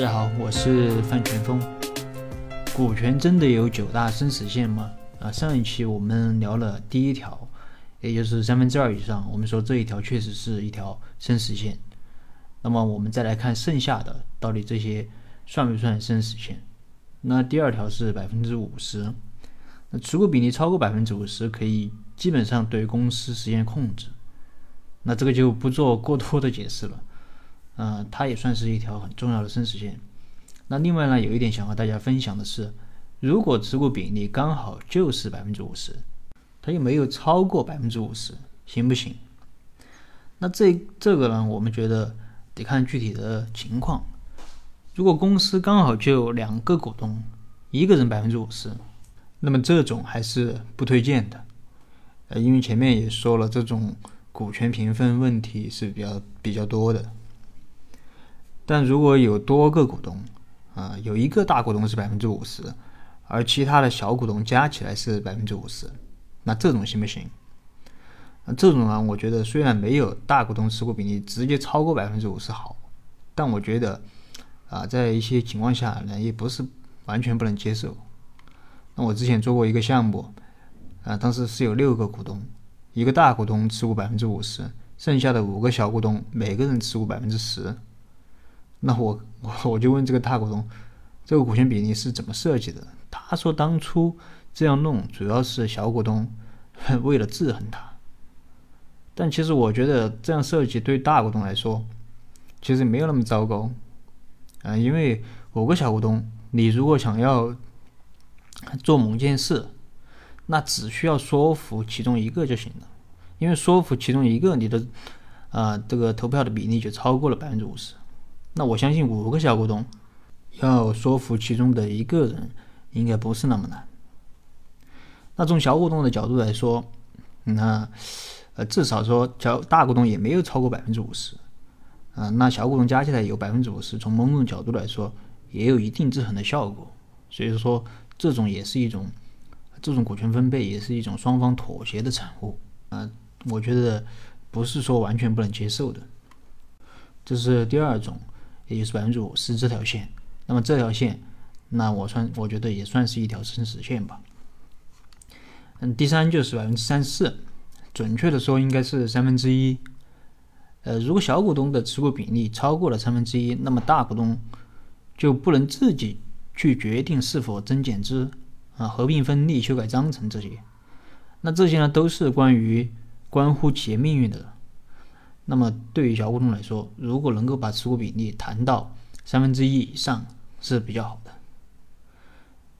大家好，我是范全峰。股权真的有九大生死线吗？啊，上一期我们聊了第一条，也就是三分之二以上，我们说这一条确实是一条生死线。那么我们再来看剩下的，到底这些算不算生死线？那第二条是百分之五十，那持股比例超过百分之五十，可以基本上对公司实现控制。那这个就不做过多的解释了。嗯，它也算是一条很重要的生死线。那另外呢，有一点想和大家分享的是，如果持股比例刚好就是百分之五十，它又没有超过百分之五十，行不行？那这这个呢，我们觉得得看具体的情况。如果公司刚好就两个股东，一个人百分之五十，那么这种还是不推荐的。呃，因为前面也说了，这种股权平分问题是比较比较多的。但如果有多个股东，啊，有一个大股东是百分之五十，而其他的小股东加起来是百分之五十，那这种行不行？那这种呢，我觉得虽然没有大股东持股比例直接超过百分之五十好，但我觉得啊，在一些情况下呢，也不是完全不能接受。那我之前做过一个项目，啊，当时是有六个股东，一个大股东持股百分之五十，剩下的五个小股东每个人持股百分之十。那我我我就问这个大股东，这个股权比例是怎么设计的？他说当初这样弄主要是小股东为了制衡他。但其实我觉得这样设计对大股东来说其实没有那么糟糕啊，因为五个小股东，你如果想要做某件事，那只需要说服其中一个就行了，因为说服其中一个，你的啊这个投票的比例就超过了百分之五十。那我相信五个小股东要说服其中的一个人，应该不是那么难。那从小股东的角度来说，那呃至少说小大股东也没有超过百分之五十，啊，那小股东加起来有百分之五十，从某种角度来说也有一定制衡的效果。所以说，这种也是一种这种股权分配也是一种双方妥协的产物啊。我觉得不是说完全不能接受的。这是第二种。也就是百分之五十这条线，那么这条线，那我算我觉得也算是一条生死线吧。嗯，第三就是百分之三十四，准确的说应该是三分之一。呃，如果小股东的持股比例超过了三分之一，那么大股东就不能自己去决定是否增减资啊、合并分立、修改章程这些。那这些呢，都是关于关乎企业命运的。那么对于小股东来说，如果能够把持股比例谈到三分之一以上是比较好的。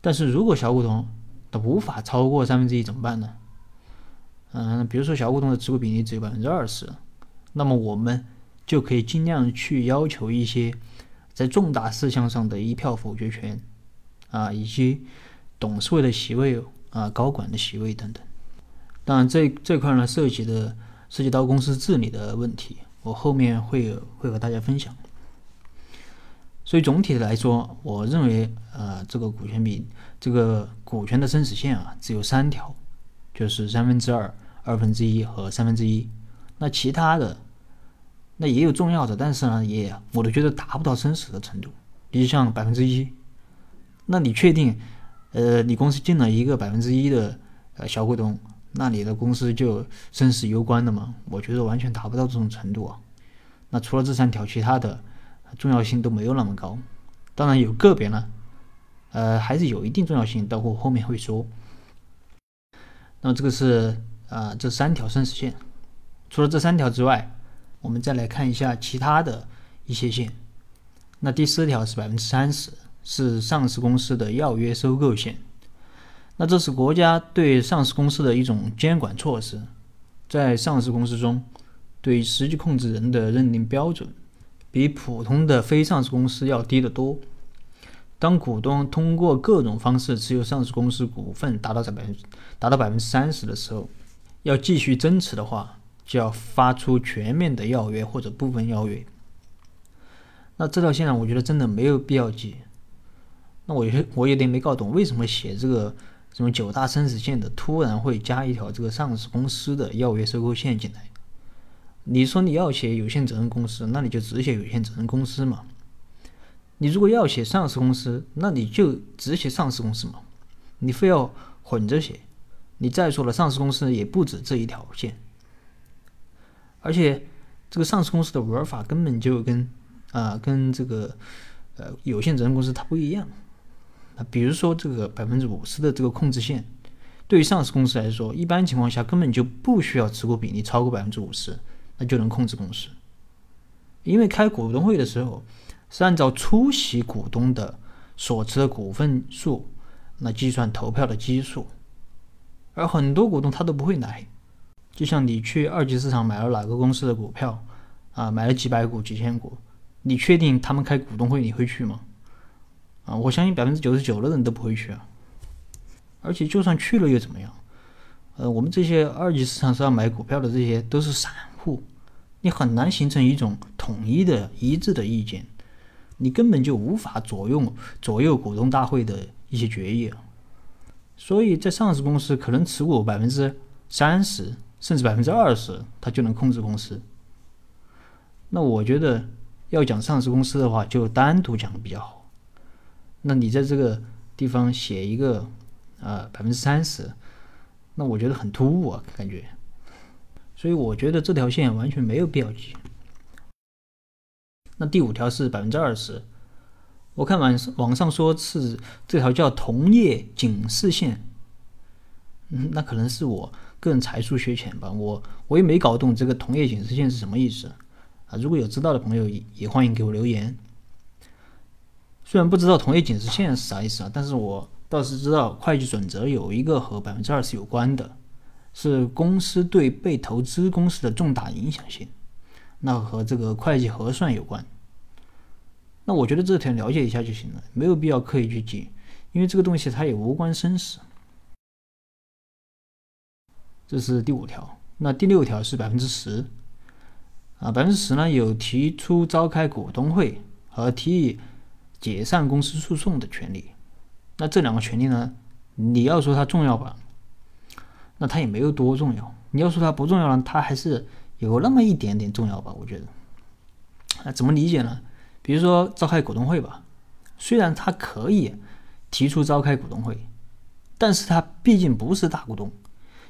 但是如果小股东他无法超过三分之一怎么办呢？嗯，比如说小股东的持股比例只有百分之二十，那么我们就可以尽量去要求一些在重大事项上的一票否决权啊，以及董事会的席位啊、高管的席位等等。当然，这这块呢涉及的。涉及到公司治理的问题，我后面会会和大家分享。所以总体来说，我认为，呃，这个股权比这个股权的生死线啊，只有三条，就是三分之二、二分之一和三分之一。那其他的，那也有重要的，但是呢，也我都觉得达不到生死的程度。你像百分之一，那你确定，呃，你公司进了一个百分之一的呃小股东？那你的公司就生死攸关的吗？我觉得完全达不到这种程度啊。那除了这三条，其他的重要性都没有那么高。当然有个别呢，呃，还是有一定重要性，待会后面会说。那么这个是啊，这三条生死线。除了这三条之外，我们再来看一下其他的一些线。那第四条是百分之三十，是上市公司的要约收购线。那这是国家对上市公司的一种监管措施，在上市公司中，对实际控制人的认定标准比普通的非上市公司要低得多。当股东通过各种方式持有上市公司股份达到百分达到百分之三十的时候，要继续增持的话，就要发出全面的要约或者部分要约。那这条线呢，我觉得真的没有必要记。那我有我有点没搞懂，为什么写这个？这种九大生死线的，突然会加一条这个上市公司的要约收购线进来。你说你要写有限责任公司，那你就只写有限责任公司嘛。你如果要写上市公司，那你就只写上市公司嘛，你非要混着写。你再说了，上市公司也不止这一条线，而且这个上市公司的玩法根本就跟啊跟这个呃有限责任公司它不一样。那比如说这个百分之五十的这个控制线，对于上市公司来说，一般情况下根本就不需要持股比例超过百分之五十，那就能控制公司。因为开股东会的时候是按照出席股东的所持的股份数，那计算投票的基数。而很多股东他都不会来，就像你去二级市场买了哪个公司的股票，啊，买了几百股、几千股，你确定他们开股东会你会去吗？啊，我相信百分之九十九的人都不会去啊。而且就算去了又怎么样？呃，我们这些二级市场上买股票的这些都是散户，你很难形成一种统一的一致的意见，你根本就无法左右左右股东大会的一些决议。所以在上市公司，可能持股百分之三十甚至百分之二十，他就能控制公司。那我觉得要讲上市公司的话，就单独讲比较好。那你在这个地方写一个啊百分之三十，那我觉得很突兀啊，感觉。所以我觉得这条线完全没有必要记。那第五条是百分之二十。我看网网上说是这条叫同业警示线，嗯，那可能是我个人才疏学浅吧，我我也没搞懂这个同业警示线是什么意思啊。如果有知道的朋友，也欢迎给我留言。虽然不知道同业警示线是啥意思啊，但是我倒是知道会计准则有一个和百分之二十有关的，是公司对被投资公司的重大影响性，那和这个会计核算有关。那我觉得这条了解一下就行了，没有必要刻意去记，因为这个东西它也无关生死。这是第五条，那第六条是百分之十，啊，百分之十呢有提出召开股东会和提议解散公司诉讼的权利。那这两个权利呢，你要说它重要吧，那它也没有多重要；你要说它不重要呢，它还是有那么一点点重要吧，我觉得。那怎么理解呢？比如说召开股东会吧，虽然他可以提出召开股东会，但是他毕竟不是大股东，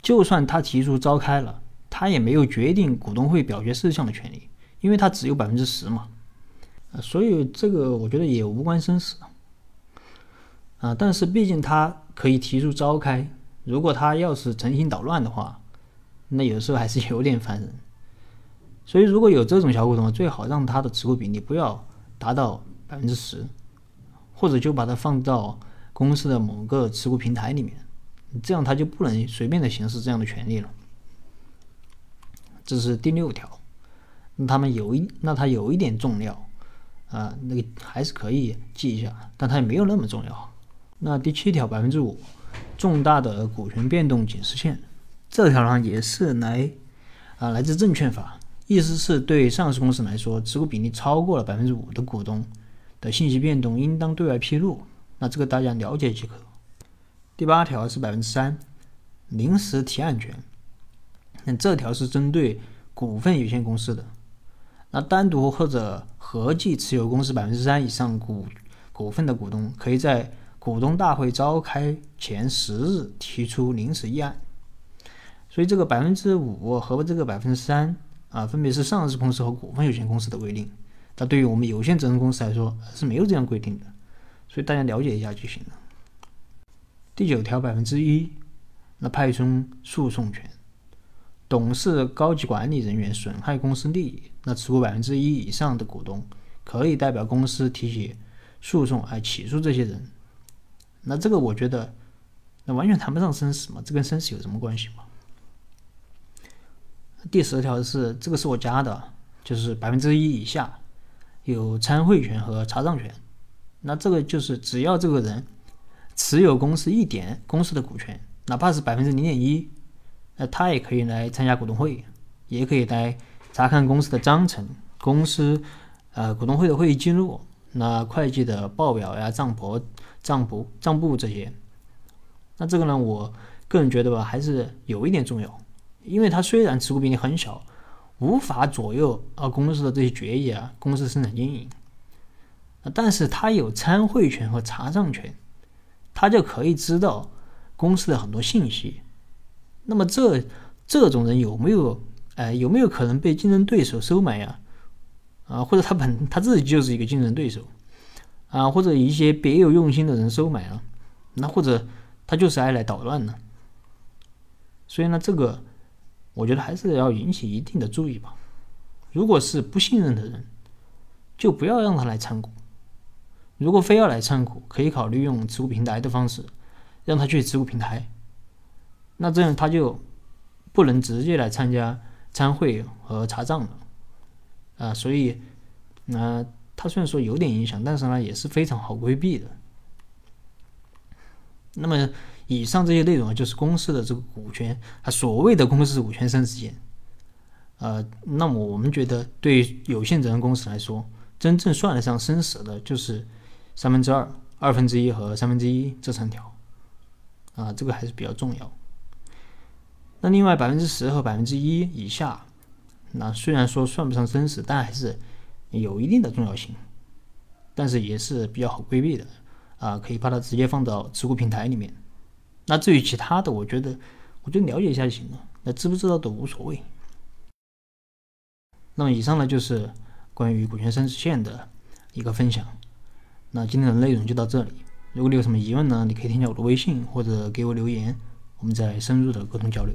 就算他提出召开了，他也没有决定股东会表决事项的权利，因为他只有百分之十嘛，啊，所以这个我觉得也无关生死啊，但是毕竟他可以提出召开，如果他要是诚心捣乱的话，那有时候还是有点烦人，所以如果有这种小股东，最好让他的持股比例不要。达到百分之十，或者就把它放到公司的某个持股平台里面，这样他就不能随便的行使这样的权利了。这是第六条，那他们有一，那他有一点重要啊，那个还是可以记一下，但它也没有那么重要。那第七条百分之五，重大的股权变动警示线，这条呢也是来啊来自证券法。意思是对上市公司来说，持股比例超过了百分之五的股东的信息变动，应当对外披露。那这个大家了解即可。第八条是百分之三，临时提案权。那这条是针对股份有限公司的，那单独或者合计持有公司百分之三以上股股份的股东，可以在股东大会召开前十日提出临时议案。所以这个百分之五和这个百分之三。啊，分别是上市公司和股份有限公司的规定，那对于我们有限责任公司来说是没有这样规定的，所以大家了解一下就行了。第九条百分之一，那派生诉讼权，董事、高级管理人员损害公司利益，那持股百分之一以上的股东可以代表公司提起诉讼来起诉这些人。那这个我觉得，那完全谈不上生死嘛，这跟生死有什么关系嘛？第十条是这个是我加的，就是百分之一以下有参会权和查账权。那这个就是只要这个人持有公司一点公司的股权，哪怕是百分之零点一，那他也可以来参加股东会，也可以来查看公司的章程、公司呃股东会的会议记录、那会计的报表呀、账簿、账簿、账簿这些。那这个呢，我个人觉得吧，还是有一点重要。因为他虽然持股比例很小，无法左右啊公司的这些决议啊，公司生产经营，但是他有参会权和查账权，他就可以知道公司的很多信息。那么这这种人有没有，哎，有没有可能被竞争对手收买呀？啊，或者他本他自己就是一个竞争对手，啊，或者一些别有用心的人收买了，那或者他就是爱来捣乱呢？所以呢，这个我觉得还是要引起一定的注意吧。如果是不信任的人，就不要让他来参股。如果非要来参股，可以考虑用持股平台的方式，让他去持股平台。那这样他就不能直接来参加参会和查账了。啊，所以，那他虽然说有点影响，但是呢，也是非常好规避的。那么，以上这些内容啊，就是公司的这个股权，啊，所谓的公司股权生死线。呃，那么我们觉得，对有限责任公司来说，真正算得上生死的，就是三分之二、二分之一和三分之一这三条。啊，这个还是比较重要。那另外百分之十和百分之一以下。那虽然说算不上真实，但还是有一定的重要性，但是也是比较好规避的啊，可以把它直接放到持股平台里面。那至于其他的，我觉得，我就了解一下就行了，那知不知道都无所谓。那么以上呢就是关于股权生死线的一个分享。那今天的内容就到这里，如果你有什么疑问呢，你可以添加我的微信或者给我留言，我们再深入的沟通交流。